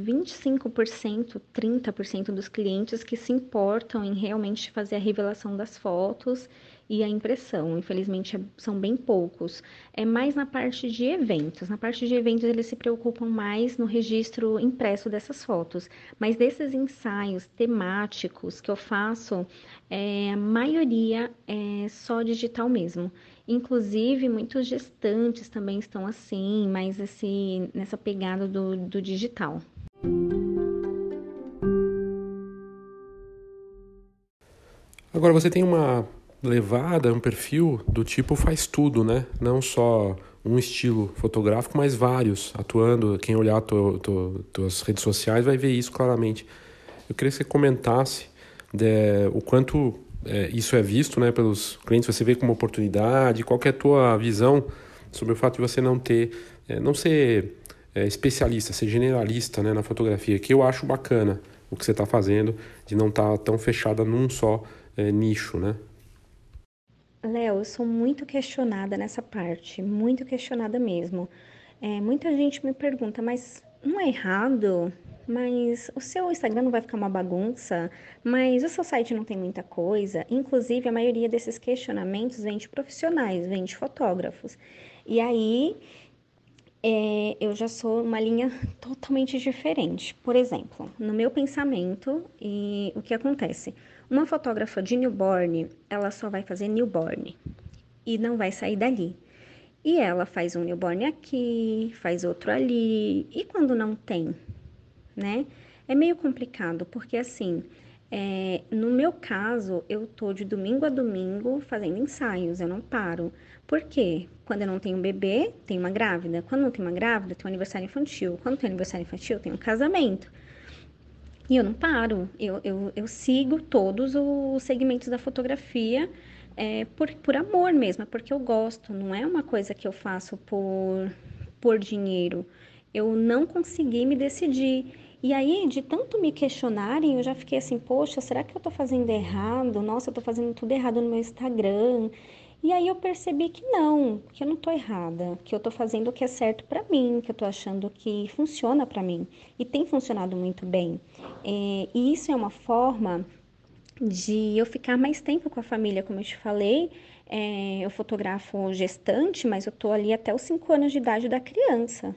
25%, 30% dos clientes que se importam em realmente fazer a revelação das fotos e a impressão. Infelizmente, é, são bem poucos. É mais na parte de eventos. Na parte de eventos, eles se preocupam mais no registro impresso dessas fotos. Mas desses ensaios temáticos que eu faço, é, a maioria é só digital mesmo. Inclusive, muitos gestantes também estão assim, mais esse, nessa pegada do, do digital. Agora, você tem uma levada, um perfil do tipo faz tudo, né? Não só um estilo fotográfico, mas vários, atuando. Quem olhar tu, tu, tuas redes sociais vai ver isso claramente. Eu queria que você comentasse de, o quanto é, isso é visto né, pelos clientes, você vê como oportunidade, qual é a tua visão sobre o fato de você não ter, é, não ser é, especialista, ser generalista né, na fotografia, que eu acho bacana o que você está fazendo, de não estar tá tão fechada num só é, nicho, né? Léo, eu sou muito questionada nessa parte, muito questionada mesmo. É, muita gente me pergunta, mas não é errado? Mas o seu Instagram não vai ficar uma bagunça? Mas o seu site não tem muita coisa? Inclusive, a maioria desses questionamentos vem de profissionais, vem de fotógrafos. E aí, é, eu já sou uma linha totalmente diferente. Por exemplo, no meu pensamento, e o que acontece? Uma fotógrafa de newborn, ela só vai fazer newborn e não vai sair dali. E ela faz um newborn aqui, faz outro ali, e quando não tem, né? É meio complicado, porque assim, é, no meu caso, eu tô de domingo a domingo fazendo ensaios, eu não paro. Por quê? Quando eu não tenho bebê, tenho uma grávida. Quando não tenho uma grávida, tenho um aniversário infantil. Quando tenho aniversário infantil, tenho um casamento. E eu não paro, eu, eu, eu sigo todos os segmentos da fotografia é, por, por amor mesmo, é porque eu gosto, não é uma coisa que eu faço por, por dinheiro. Eu não consegui me decidir. E aí, de tanto me questionarem, eu já fiquei assim, poxa, será que eu tô fazendo errado? Nossa, eu tô fazendo tudo errado no meu Instagram. E aí eu percebi que não, que eu não tô errada, que eu tô fazendo o que é certo para mim, que eu tô achando que funciona para mim e tem funcionado muito bem. É, e isso é uma forma de eu ficar mais tempo com a família, como eu te falei. É, eu fotografo gestante, mas eu tô ali até os 5 anos de idade da criança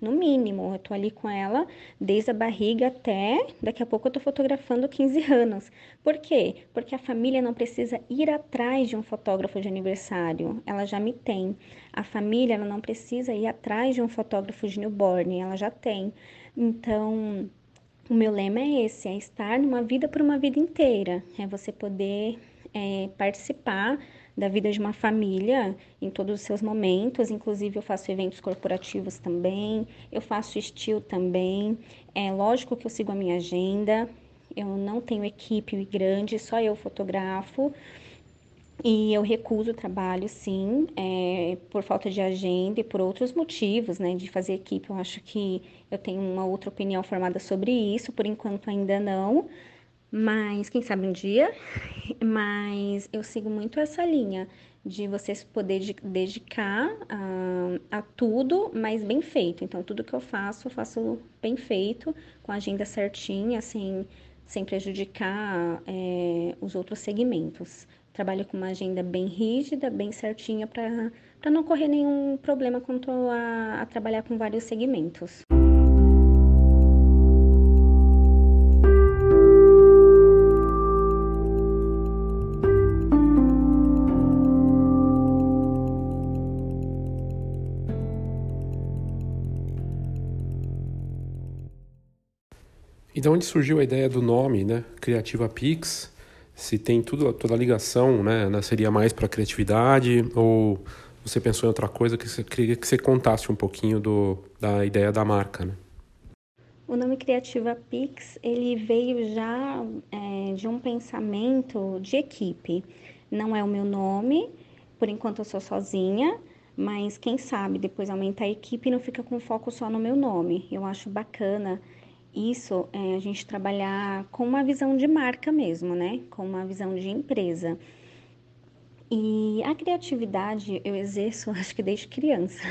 no mínimo. Eu tô ali com ela desde a barriga até daqui a pouco eu tô fotografando 15 anos. Por quê? Porque a família não precisa ir atrás de um fotógrafo de aniversário, ela já me tem. A família ela não precisa ir atrás de um fotógrafo de newborn, ela já tem. Então, o meu lema é esse, é estar numa vida por uma vida inteira, é você poder é, participar da vida de uma família em todos os seus momentos. Inclusive, eu faço eventos corporativos também, eu faço estilo também. É lógico que eu sigo a minha agenda, eu não tenho equipe grande, só eu fotografo. E eu recuso o trabalho, sim, é, por falta de agenda e por outros motivos, né, de fazer equipe. Eu acho que eu tenho uma outra opinião formada sobre isso, por enquanto ainda não, mas quem sabe um dia. Mas eu sigo muito essa linha de você poder dedicar a, a, tudo, mas bem feito. Então, tudo que eu faço, eu faço bem feito, com a agenda certinha, sem, sem prejudicar é, os outros segmentos. Trabalho com uma agenda bem rígida, bem certinha, para não correr nenhum problema quanto a, a trabalhar com vários segmentos. E de onde surgiu a ideia do nome, né? Criativa Pix? Se tem tudo, toda a ligação, né? Seria mais para criatividade ou você pensou em outra coisa que você queria que você contasse um pouquinho do, da ideia da marca, né? O nome Criativa Pix ele veio já é, de um pensamento de equipe. Não é o meu nome, por enquanto eu sou sozinha, mas quem sabe depois aumentar a equipe e não fica com foco só no meu nome. Eu acho bacana isso é a gente trabalhar com uma visão de marca mesmo, né? Com uma visão de empresa. E a criatividade eu exerço, acho que desde criança.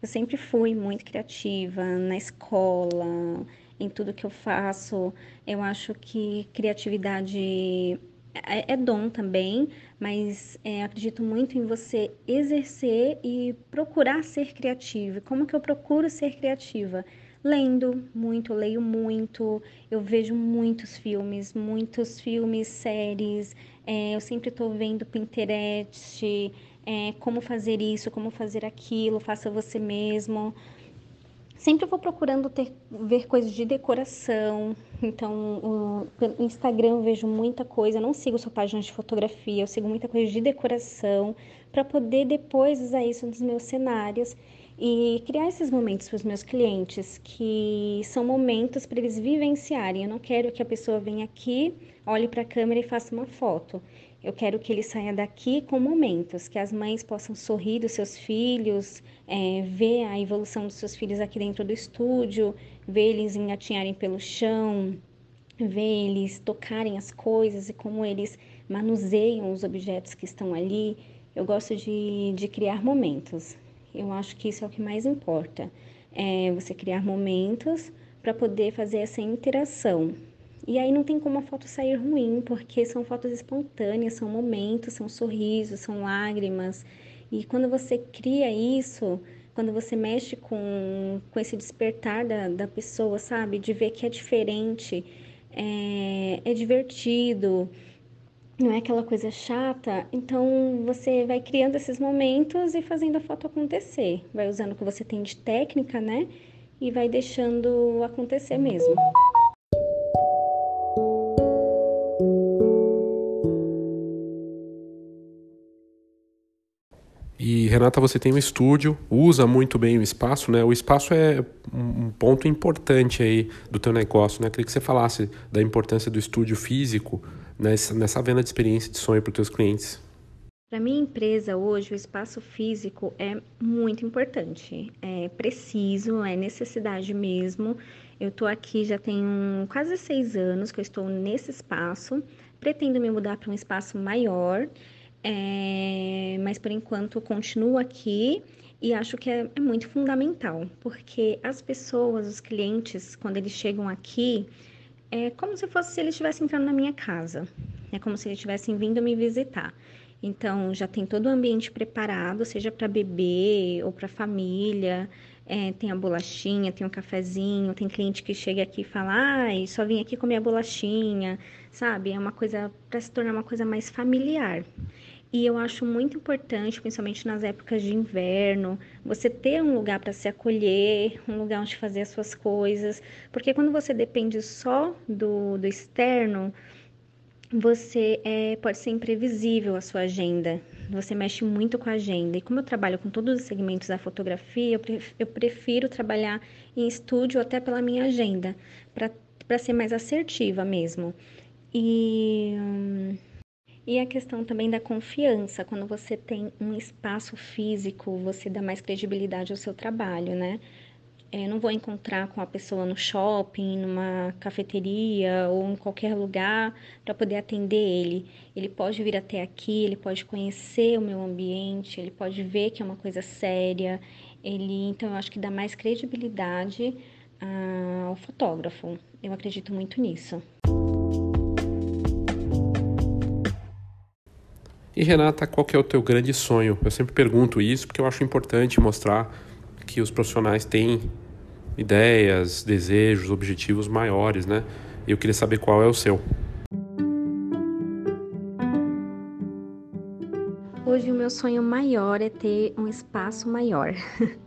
Eu sempre fui muito criativa na escola, em tudo que eu faço. Eu acho que criatividade é, é dom também, mas é, acredito muito em você exercer e procurar ser criativo. Como que eu procuro ser criativa? Lendo muito, leio muito, eu vejo muitos filmes, muitos filmes, séries, é, eu sempre estou vendo Pinterest, é, como fazer isso, como fazer aquilo, faça você mesmo. Sempre vou procurando ter, ver coisas de decoração. Então, no Instagram eu vejo muita coisa. Eu não sigo sua página de fotografia, eu sigo muita coisa de decoração para poder depois usar isso nos meus cenários e criar esses momentos para os meus clientes, que são momentos para eles vivenciarem. Eu não quero que a pessoa venha aqui, olhe para a câmera e faça uma foto. Eu quero que ele saia daqui com momentos, que as mães possam sorrir dos seus filhos, é, ver a evolução dos seus filhos aqui dentro do estúdio, ver eles engatinharem pelo chão, ver eles tocarem as coisas e como eles manuseiam os objetos que estão ali. Eu gosto de, de criar momentos. Eu acho que isso é o que mais importa. É você criar momentos para poder fazer essa interação. E aí não tem como a foto sair ruim, porque são fotos espontâneas, são momentos, são sorrisos, são lágrimas. E quando você cria isso, quando você mexe com, com esse despertar da, da pessoa, sabe? De ver que é diferente, é, é divertido não é aquela coisa chata, então você vai criando esses momentos e fazendo a foto acontecer. Vai usando o que você tem de técnica, né? E vai deixando acontecer mesmo. E Renata, você tem um estúdio, usa muito bem o espaço, né? O espaço é um ponto importante aí do teu negócio, né? Queria que você falasse da importância do estúdio físico nessa, nessa venda de experiência de sonho para os teus clientes? Para minha empresa hoje, o espaço físico é muito importante. É preciso, é necessidade mesmo. Eu estou aqui já tem quase seis anos que eu estou nesse espaço. Pretendo me mudar para um espaço maior, é, mas por enquanto continuo aqui e acho que é, é muito fundamental, porque as pessoas, os clientes, quando eles chegam aqui, é como se fosse se eles estivessem entrando na minha casa. É como se eles estivessem vindo me visitar. Então, já tem todo o ambiente preparado, seja para bebê ou para família. É, tem a bolachinha, tem o cafezinho, tem cliente que chega aqui e fala, ai, só vim aqui comer a bolachinha, sabe? É uma coisa para se tornar uma coisa mais familiar. E eu acho muito importante, principalmente nas épocas de inverno, você ter um lugar para se acolher, um lugar onde fazer as suas coisas, porque quando você depende só do, do externo, você é, pode ser imprevisível a sua agenda. Você mexe muito com a agenda. E como eu trabalho com todos os segmentos da fotografia, eu, prefiro, trabalhar em estúdio até pela minha agenda, para ser mais assertiva mesmo. E. Hum, e a questão também da confiança, quando você tem um espaço físico, você dá mais credibilidade ao seu trabalho, né? Eu não vou encontrar com a pessoa no shopping, numa cafeteria ou em qualquer lugar para poder atender ele. Ele pode vir até aqui, ele pode conhecer o meu ambiente, ele pode ver que é uma coisa séria. Ele, então, eu acho que dá mais credibilidade ah, ao fotógrafo. Eu acredito muito nisso. E Renata, qual que é o teu grande sonho? Eu sempre pergunto isso porque eu acho importante mostrar que os profissionais têm ideias, desejos, objetivos maiores, né? E eu queria saber qual é o seu. Hoje o meu sonho maior é ter um espaço maior.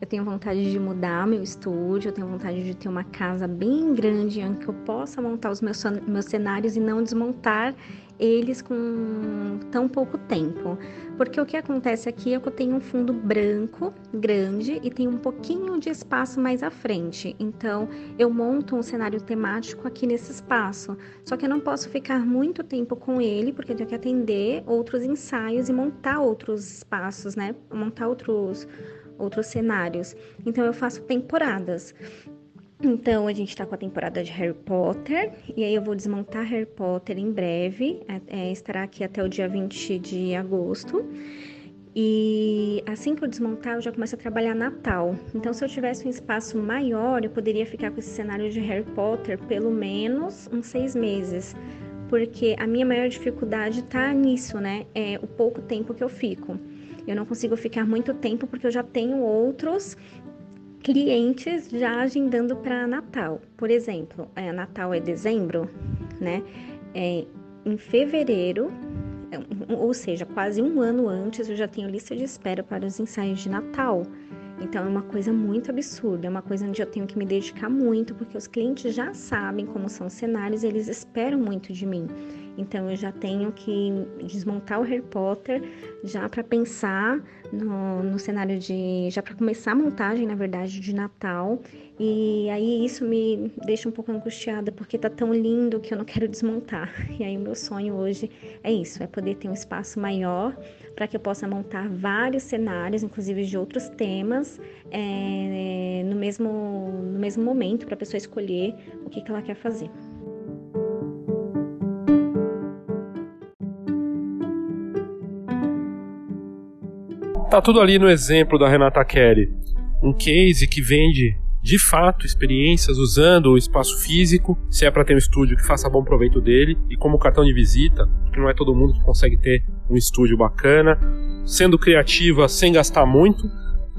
Eu tenho vontade de mudar meu estúdio, eu tenho vontade de ter uma casa bem grande em que eu possa montar os meus, meus cenários e não desmontar eles com tão pouco tempo. Porque o que acontece aqui é que eu tenho um fundo branco grande e tenho um pouquinho de espaço mais à frente. Então, eu monto um cenário temático aqui nesse espaço. Só que eu não posso ficar muito tempo com ele, porque eu tenho que atender outros ensaios e montar outros espaços, né? Montar outros outros cenários. Então eu faço temporadas. Então a gente tá com a temporada de Harry Potter e aí eu vou desmontar Harry Potter em breve, é, é estará aqui até o dia 20 de agosto. E assim que eu desmontar, eu já começo a trabalhar Natal. Então, se eu tivesse um espaço maior, eu poderia ficar com esse cenário de Harry Potter pelo menos uns seis meses. Porque a minha maior dificuldade tá nisso, né? É o pouco tempo que eu fico. Eu não consigo ficar muito tempo porque eu já tenho outros clientes já agendando para Natal. Por exemplo, é, Natal é dezembro, né? É, em fevereiro, é, ou seja, quase um ano antes, eu já tenho lista de espera para os ensaios de Natal. Então é uma coisa muito absurda, é uma coisa onde eu tenho que me dedicar muito, porque os clientes já sabem como são os cenários, eles esperam muito de mim. Então eu já tenho que desmontar o Harry Potter já para pensar no, no cenário de. já para começar a montagem, na verdade, de Natal. E aí isso me deixa um pouco angustiada porque tá tão lindo que eu não quero desmontar. E aí o meu sonho hoje é isso, é poder ter um espaço maior para que eu possa montar vários cenários, inclusive de outros temas, é, no, mesmo, no mesmo momento, para a pessoa escolher o que, que ela quer fazer. Tá tudo ali no exemplo da Renata Kelly. Um case que vende de fato experiências usando o espaço físico, se é para ter um estúdio que faça bom proveito dele, e como cartão de visita, porque não é todo mundo que consegue ter um estúdio bacana, sendo criativa sem gastar muito,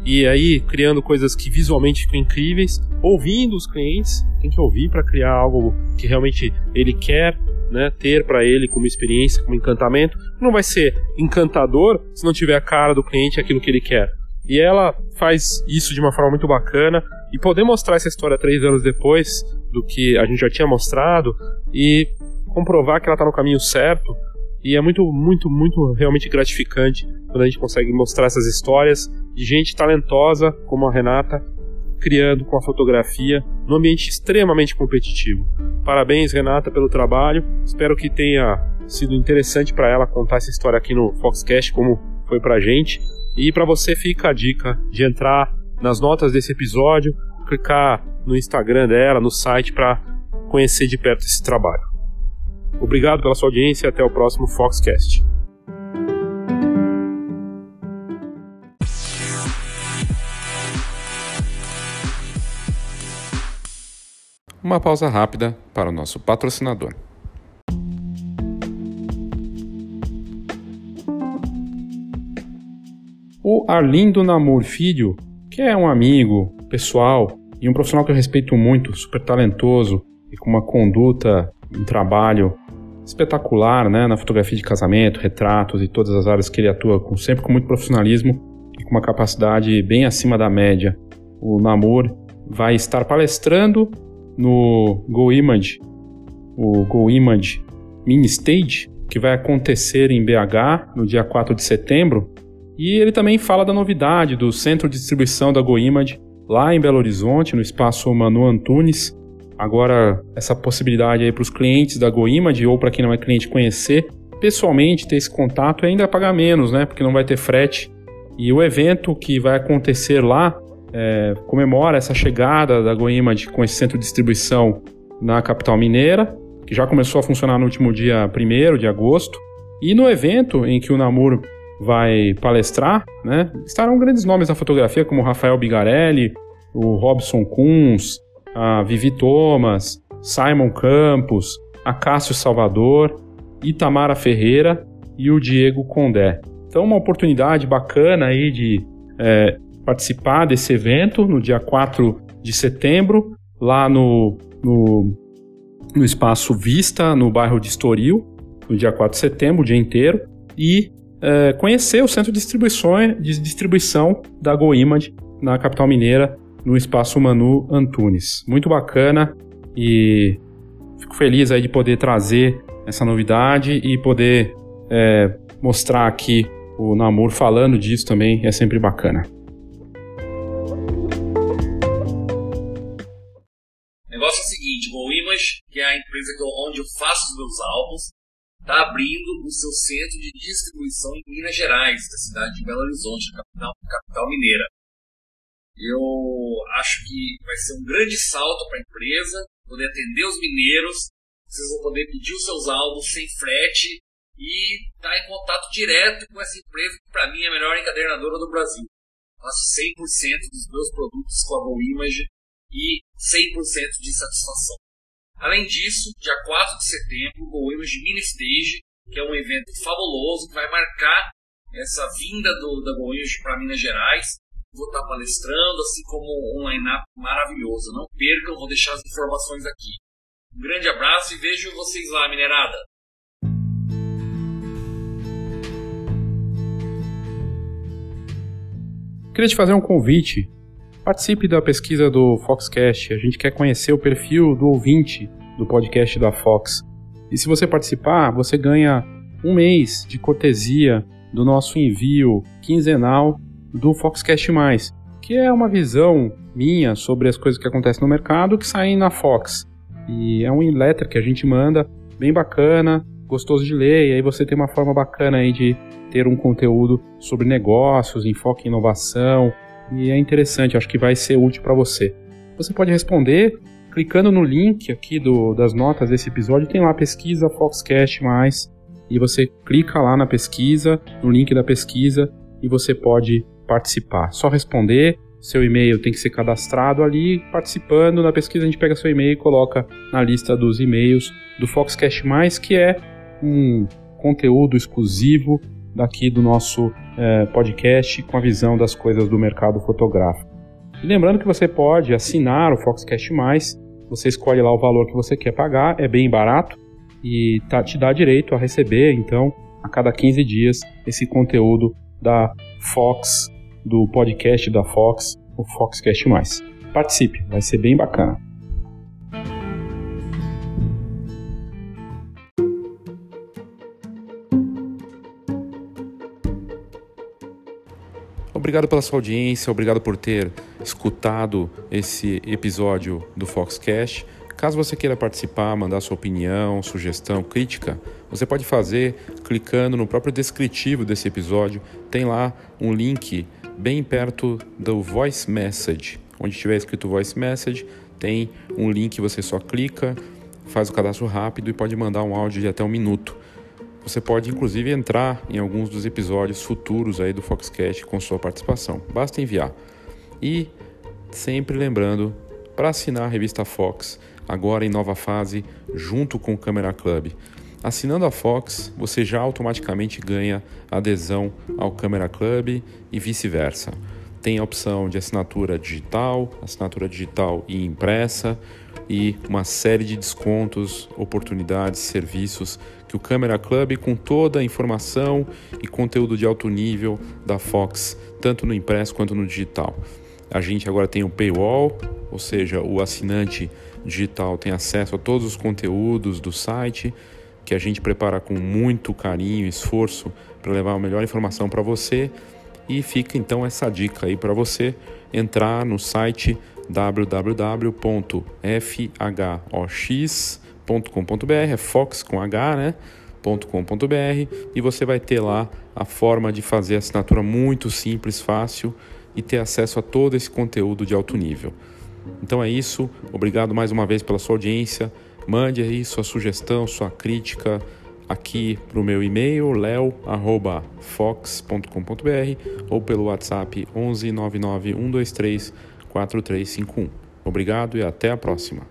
e aí criando coisas que visualmente ficam incríveis, ouvindo os clientes, tem que ouvir para criar algo que realmente ele quer né, ter para ele como experiência, como encantamento. Não vai ser encantador se não tiver a cara do cliente aquilo que ele quer. E ela faz isso de uma forma muito bacana e poder mostrar essa história três anos depois do que a gente já tinha mostrado e comprovar que ela está no caminho certo. E é muito, muito, muito realmente gratificante quando a gente consegue mostrar essas histórias de gente talentosa como a Renata criando com a fotografia num ambiente extremamente competitivo. Parabéns, Renata, pelo trabalho. Espero que tenha sido interessante para ela contar essa história aqui no Foxcast, como foi para a gente. E para você fica a dica de entrar nas notas desse episódio, clicar no Instagram dela, no site, para conhecer de perto esse trabalho. Obrigado pela sua audiência e até o próximo Foxcast. Uma pausa rápida para o nosso patrocinador. O Arlindo Namur Filho, que é um amigo pessoal e um profissional que eu respeito muito, super talentoso e com uma conduta, um trabalho espetacular, né, na fotografia de casamento, retratos e todas as áreas que ele atua, com, sempre com muito profissionalismo e com uma capacidade bem acima da média. O Namur vai estar palestrando no Go Image, o Go Image Mini Stage, que vai acontecer em BH no dia 4 de setembro. E ele também fala da novidade do centro de distribuição da Go Image lá em Belo Horizonte, no espaço Manu Antunes. Agora, essa possibilidade aí para os clientes da Go Image ou para quem não é cliente conhecer pessoalmente, ter esse contato e ainda pagar menos, né? Porque não vai ter frete. E o evento que vai acontecer lá é, comemora essa chegada da GoImage com esse centro de distribuição na capital mineira, que já começou a funcionar no último dia 1 de agosto. E no evento em que o Namur vai palestrar, né, estarão grandes nomes da fotografia, como Rafael Bigarelli, o Robson Kunz, a Vivi Thomas, Simon Campos, a Cássio Salvador, Itamara Ferreira e o Diego Condé. Então, uma oportunidade bacana aí de é, participar desse evento no dia 4 de setembro, lá no, no, no Espaço Vista, no bairro de Estoril, no dia 4 de setembro, o dia inteiro, e é, conhecer o centro de distribuição, de distribuição da GoImage na capital mineira, no Espaço Manu Antunes. Muito bacana e fico feliz aí de poder trazer essa novidade e poder é, mostrar aqui o Namor falando disso também é sempre bacana. O negócio é o seguinte, o Image, que é a empresa onde eu faço os meus álbuns, está abrindo o seu centro de distribuição em Minas Gerais, da cidade de Belo Horizonte, capital, capital mineira. Eu acho que vai ser um grande salto para a empresa, poder atender os mineiros, vocês vão poder pedir os seus álbuns sem frete e estar tá em contato direto com essa empresa que para mim é a melhor encadernadora do Brasil. Faço 100% dos meus produtos com a GoImage e 100% de satisfação. Além disso, dia 4 de setembro, o GoImage Mini Stage, que é um evento fabuloso que vai marcar essa vinda do, da GoImage para Minas Gerais. Vou estar palestrando, assim como um line-up maravilhoso. Não percam, vou deixar as informações aqui. Um grande abraço e vejo vocês lá, minerada! Queria te fazer um convite. Participe da pesquisa do Foxcast. A gente quer conhecer o perfil do ouvinte do podcast da Fox. E se você participar, você ganha um mês de cortesia do nosso envio quinzenal do Foxcast Mais, que é uma visão minha sobre as coisas que acontecem no mercado que saem na Fox. E é um letter que a gente manda, bem bacana, gostoso de ler, e aí você tem uma forma bacana aí de ter um conteúdo sobre negócios, enfoque em inovação, e é interessante, acho que vai ser útil para você. Você pode responder clicando no link aqui do, das notas desse episódio, tem lá pesquisa Foxcast mais, e você clica lá na pesquisa, no link da pesquisa, e você pode participar. Só responder, seu e-mail tem que ser cadastrado ali, participando da pesquisa a gente pega seu e-mail e coloca na lista dos e-mails do Foxcast que é um conteúdo exclusivo daqui do nosso é, podcast com a visão das coisas do mercado fotográfico. E lembrando que você pode assinar o Foxcast você escolhe lá o valor que você quer pagar, é bem barato e tá, te dá direito a receber, então, a cada 15 dias, esse conteúdo da Fox, do podcast da Fox, o Foxcast Mais. Participe, vai ser bem bacana. Obrigado pela sua audiência, obrigado por ter escutado esse episódio do Foxcast. Caso você queira participar, mandar sua opinião, sugestão, crítica, você pode fazer clicando no próprio descritivo desse episódio. Tem lá um link bem perto do Voice Message. Onde tiver escrito Voice Message, tem um link, você só clica, faz o cadastro rápido e pode mandar um áudio de até um minuto. Você pode inclusive entrar em alguns dos episódios futuros aí do Foxcast com sua participação. Basta enviar. E sempre lembrando para assinar a revista Fox, agora em nova fase, junto com o Camera Club. Assinando a Fox, você já automaticamente ganha adesão ao Camera Club e vice-versa. Tem a opção de assinatura digital, assinatura digital e impressa e uma série de descontos, oportunidades, serviços que o Camera Club, com toda a informação e conteúdo de alto nível da Fox, tanto no impresso quanto no digital. A gente agora tem o paywall, ou seja, o assinante digital tem acesso a todos os conteúdos do site que a gente prepara com muito carinho e esforço para levar a melhor informação para você. E fica então essa dica aí para você entrar no site www.fhox.com.br, é Fox com H, né? .com.br e você vai ter lá a forma de fazer a assinatura muito simples, fácil e ter acesso a todo esse conteúdo de alto nível. Então é isso, obrigado mais uma vez pela sua audiência. Mande aí sua sugestão, sua crítica aqui para o meu e-mail leo@fox.com.br ou pelo WhatsApp 11 99 123 4351. Obrigado e até a próxima.